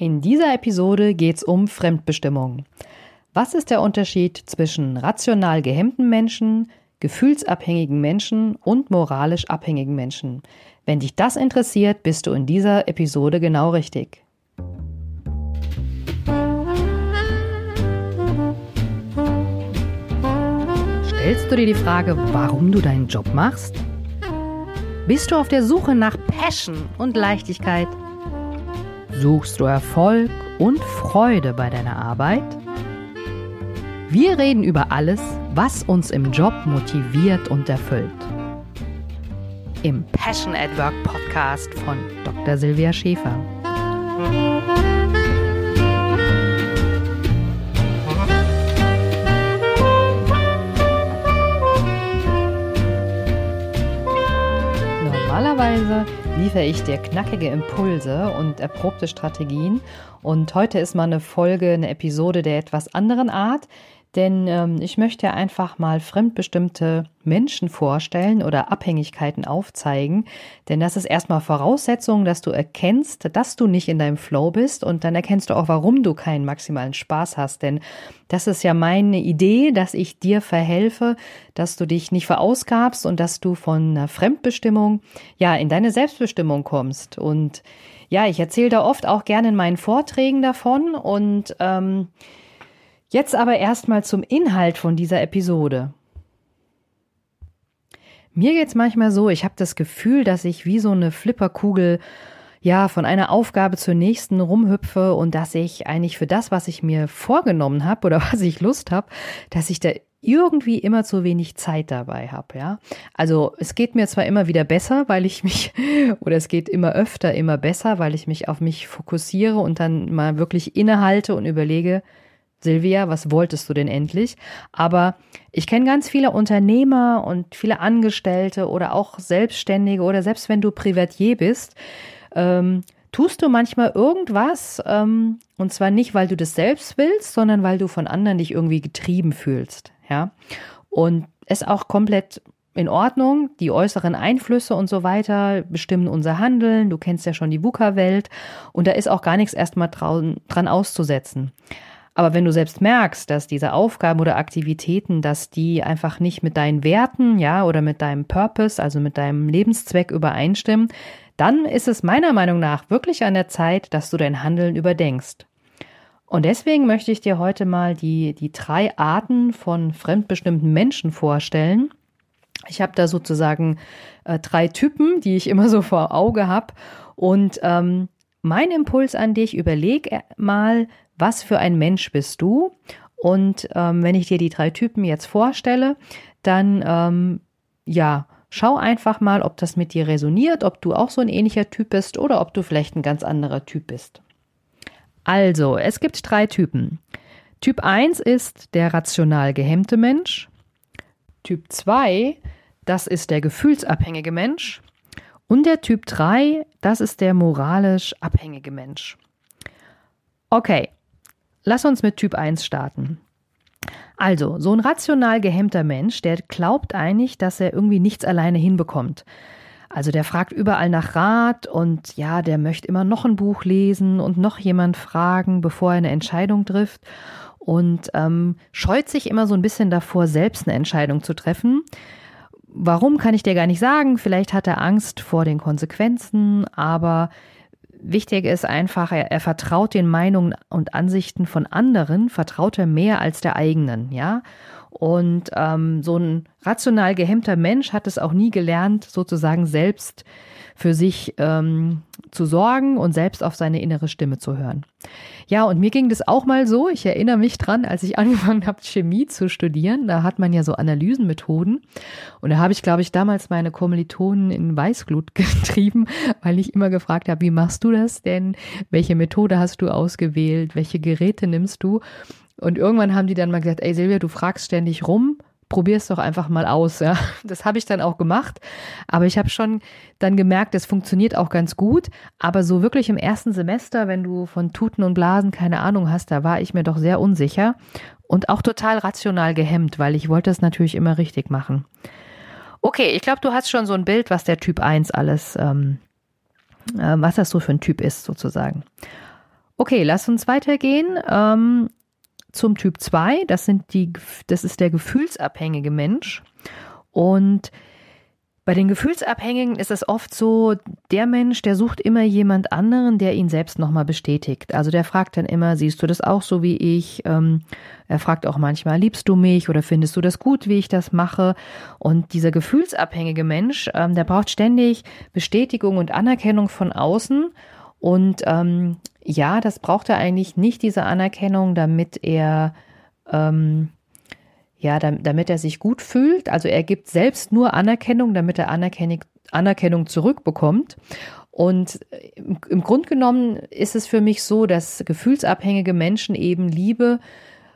In dieser Episode geht es um Fremdbestimmung. Was ist der Unterschied zwischen rational gehemmten Menschen, gefühlsabhängigen Menschen und moralisch abhängigen Menschen? Wenn dich das interessiert, bist du in dieser Episode genau richtig. Stellst du dir die Frage, warum du deinen Job machst? Bist du auf der Suche nach Passion und Leichtigkeit? Suchst du Erfolg und Freude bei deiner Arbeit? Wir reden über alles, was uns im Job motiviert und erfüllt. Im Passion at Work Podcast von Dr. Silvia Schäfer. Normalerweise liefere ich dir knackige Impulse und erprobte Strategien. Und heute ist mal eine Folge, eine Episode der etwas anderen Art. Denn ähm, ich möchte einfach mal fremdbestimmte Menschen vorstellen oder Abhängigkeiten aufzeigen. Denn das ist erstmal Voraussetzung, dass du erkennst, dass du nicht in deinem Flow bist und dann erkennst du auch, warum du keinen maximalen Spaß hast. Denn das ist ja meine Idee, dass ich dir verhelfe, dass du dich nicht verausgabst und dass du von einer Fremdbestimmung ja in deine Selbstbestimmung kommst. Und ja, ich erzähle da oft auch gerne in meinen Vorträgen davon und ähm, Jetzt aber erstmal zum Inhalt von dieser Episode. Mir geht's manchmal so, ich habe das Gefühl, dass ich wie so eine Flipperkugel ja von einer Aufgabe zur nächsten rumhüpfe und dass ich eigentlich für das, was ich mir vorgenommen habe oder was ich Lust habe, dass ich da irgendwie immer zu wenig Zeit dabei habe, ja. Also es geht mir zwar immer wieder besser, weil ich mich, oder es geht immer öfter immer besser, weil ich mich auf mich fokussiere und dann mal wirklich innehalte und überlege, Silvia, was wolltest du denn endlich? Aber ich kenne ganz viele Unternehmer und viele Angestellte oder auch Selbstständige oder selbst wenn du Privatier bist, ähm, tust du manchmal irgendwas ähm, und zwar nicht, weil du das selbst willst, sondern weil du von anderen dich irgendwie getrieben fühlst, ja. Und es auch komplett in Ordnung. Die äußeren Einflüsse und so weiter bestimmen unser Handeln. Du kennst ja schon die VUCA-Welt und da ist auch gar nichts erstmal dran auszusetzen. Aber wenn du selbst merkst, dass diese Aufgaben oder Aktivitäten, dass die einfach nicht mit deinen Werten, ja, oder mit deinem Purpose, also mit deinem Lebenszweck übereinstimmen, dann ist es meiner Meinung nach wirklich an der Zeit, dass du dein Handeln überdenkst. Und deswegen möchte ich dir heute mal die, die drei Arten von fremdbestimmten Menschen vorstellen. Ich habe da sozusagen äh, drei Typen, die ich immer so vor Auge habe. Und ähm, mein Impuls an dich, überleg mal, was für ein Mensch bist du? Und ähm, wenn ich dir die drei Typen jetzt vorstelle, dann ähm, ja, schau einfach mal, ob das mit dir resoniert, ob du auch so ein ähnlicher Typ bist oder ob du vielleicht ein ganz anderer Typ bist. Also, es gibt drei Typen. Typ 1 ist der rational gehemmte Mensch. Typ 2, das ist der gefühlsabhängige Mensch. Und der Typ 3, das ist der moralisch abhängige Mensch. Okay, Lass uns mit Typ 1 starten. Also, so ein rational gehemmter Mensch, der glaubt eigentlich, dass er irgendwie nichts alleine hinbekommt. Also der fragt überall nach Rat und ja, der möchte immer noch ein Buch lesen und noch jemand fragen, bevor er eine Entscheidung trifft und ähm, scheut sich immer so ein bisschen davor, selbst eine Entscheidung zu treffen. Warum kann ich dir gar nicht sagen? Vielleicht hat er Angst vor den Konsequenzen, aber Wichtig ist einfach, er, er vertraut den Meinungen und Ansichten von anderen, vertraut er mehr als der eigenen, ja. Und ähm, so ein rational gehemmter Mensch hat es auch nie gelernt, sozusagen selbst für sich ähm, zu sorgen und selbst auf seine innere Stimme zu hören. Ja, und mir ging das auch mal so. Ich erinnere mich dran, als ich angefangen habe, Chemie zu studieren. Da hat man ja so Analysenmethoden. Und da habe ich, glaube ich, damals meine Kommilitonen in Weißglut getrieben, weil ich immer gefragt habe, wie machst du das denn? Welche Methode hast du ausgewählt? Welche Geräte nimmst du? Und irgendwann haben die dann mal gesagt, ey Silvia, du fragst ständig rum probier es doch einfach mal aus. Ja. Das habe ich dann auch gemacht. Aber ich habe schon dann gemerkt, es funktioniert auch ganz gut. Aber so wirklich im ersten Semester, wenn du von Tuten und Blasen keine Ahnung hast, da war ich mir doch sehr unsicher und auch total rational gehemmt, weil ich wollte es natürlich immer richtig machen. Okay, ich glaube, du hast schon so ein Bild, was der Typ 1 alles, ähm, äh, was das so für ein Typ ist, sozusagen. Okay, lass uns weitergehen ähm, zum Typ 2. Das, sind die, das ist der gefühlsabhängige Mensch. Und bei den Gefühlsabhängigen ist es oft so, der Mensch, der sucht immer jemand anderen, der ihn selbst nochmal bestätigt. Also der fragt dann immer, siehst du das auch so wie ich? Ähm, er fragt auch manchmal, liebst du mich oder findest du das gut, wie ich das mache? Und dieser gefühlsabhängige Mensch, ähm, der braucht ständig Bestätigung und Anerkennung von außen. Und ähm, ja, das braucht er eigentlich nicht, diese Anerkennung, damit er ähm, ja, damit er sich gut fühlt. Also er gibt selbst nur Anerkennung, damit er Anerkennung, Anerkennung zurückbekommt. Und im, im Grund genommen ist es für mich so, dass gefühlsabhängige Menschen eben Liebe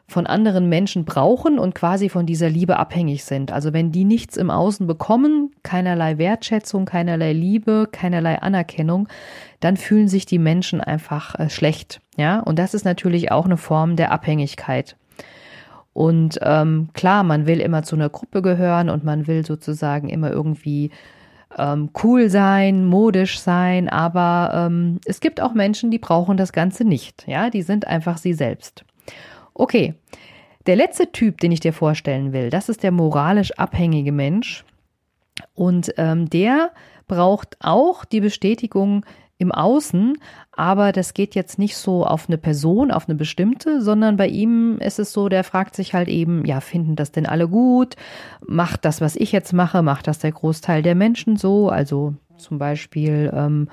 von anderen Menschen brauchen und quasi von dieser Liebe abhängig sind. Also wenn die nichts im Außen bekommen, keinerlei Wertschätzung, keinerlei Liebe, keinerlei Anerkennung, dann fühlen sich die Menschen einfach äh, schlecht. Ja, und das ist natürlich auch eine Form der Abhängigkeit. Und ähm, klar, man will immer zu einer Gruppe gehören und man will sozusagen immer irgendwie ähm, cool sein, modisch sein, aber ähm, es gibt auch Menschen, die brauchen das Ganze nicht. Ja, die sind einfach sie selbst. Okay, der letzte Typ, den ich dir vorstellen will, das ist der moralisch abhängige Mensch. Und ähm, der braucht auch die Bestätigung im Außen, aber das geht jetzt nicht so auf eine Person, auf eine bestimmte, sondern bei ihm ist es so, der fragt sich halt eben, ja, finden das denn alle gut? Macht das, was ich jetzt mache, macht das der Großteil der Menschen so? Also zum Beispiel, ähm,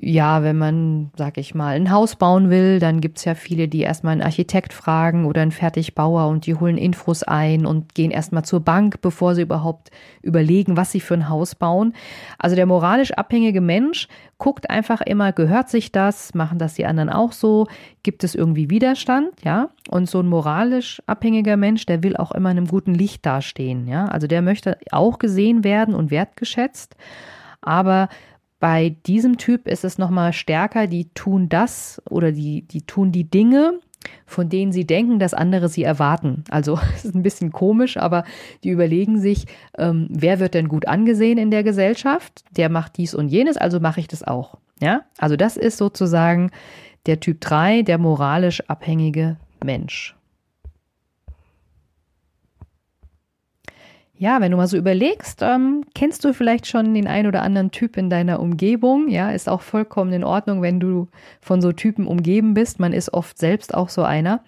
ja, wenn man, sag ich mal, ein Haus bauen will, dann gibt's ja viele, die erstmal einen Architekt fragen oder einen Fertigbauer und die holen Infos ein und gehen erstmal zur Bank, bevor sie überhaupt überlegen, was sie für ein Haus bauen. Also der moralisch abhängige Mensch guckt einfach immer, gehört sich das, machen das die anderen auch so, gibt es irgendwie Widerstand, ja? Und so ein moralisch abhängiger Mensch, der will auch immer in einem guten Licht dastehen, ja? Also der möchte auch gesehen werden und wertgeschätzt, aber bei diesem Typ ist es nochmal stärker, die tun das oder die, die tun die Dinge, von denen sie denken, dass andere sie erwarten. Also es ist ein bisschen komisch, aber die überlegen sich, ähm, wer wird denn gut angesehen in der Gesellschaft? Der macht dies und jenes, also mache ich das auch. Ja, also das ist sozusagen der Typ 3, der moralisch abhängige Mensch. Ja, wenn du mal so überlegst, ähm, kennst du vielleicht schon den ein oder anderen Typ in deiner Umgebung. Ja, ist auch vollkommen in Ordnung, wenn du von so Typen umgeben bist. Man ist oft selbst auch so einer.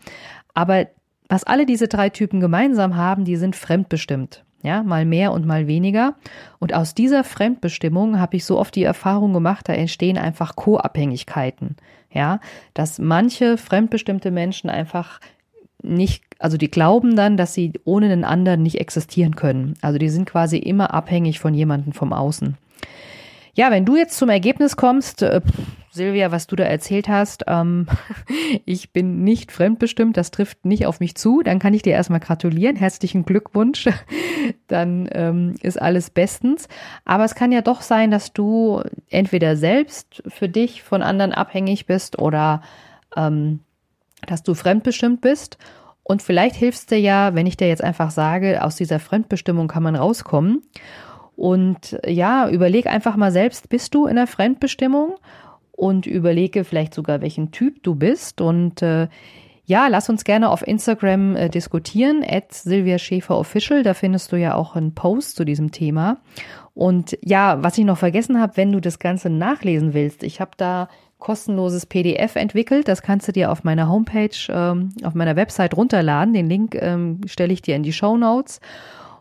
Aber was alle diese drei Typen gemeinsam haben, die sind fremdbestimmt. Ja, mal mehr und mal weniger. Und aus dieser Fremdbestimmung habe ich so oft die Erfahrung gemacht, da entstehen einfach Co-Abhängigkeiten. Ja, dass manche fremdbestimmte Menschen einfach nicht, also die glauben dann, dass sie ohne den anderen nicht existieren können. Also die sind quasi immer abhängig von jemandem vom Außen. Ja, wenn du jetzt zum Ergebnis kommst, äh, Silvia, was du da erzählt hast, ähm, ich bin nicht fremdbestimmt, das trifft nicht auf mich zu, dann kann ich dir erstmal gratulieren, herzlichen Glückwunsch, dann ähm, ist alles bestens. Aber es kann ja doch sein, dass du entweder selbst für dich von anderen abhängig bist oder ähm, dass du fremdbestimmt bist. Und vielleicht hilfst dir ja, wenn ich dir jetzt einfach sage, aus dieser Fremdbestimmung kann man rauskommen. Und ja, überleg einfach mal selbst, bist du in der Fremdbestimmung? Und überlege vielleicht sogar, welchen Typ du bist. Und äh, ja, lass uns gerne auf Instagram äh, diskutieren, at Silvia Schäfer Official. Da findest du ja auch einen Post zu diesem Thema. Und ja, was ich noch vergessen habe, wenn du das Ganze nachlesen willst, ich habe da kostenloses PDF entwickelt. Das kannst du dir auf meiner Homepage, ähm, auf meiner Website runterladen. Den Link ähm, stelle ich dir in die Show Notes.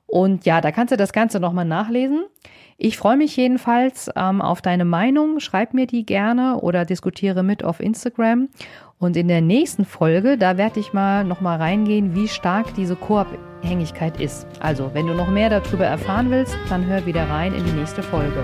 Und ja, da kannst du das Ganze nochmal nachlesen. Ich freue mich jedenfalls ähm, auf deine Meinung. Schreib mir die gerne oder diskutiere mit auf Instagram. Und in der nächsten Folge, da werde ich mal nochmal reingehen, wie stark diese Co-Abhängigkeit ist. Also, wenn du noch mehr darüber erfahren willst, dann hör wieder rein in die nächste Folge.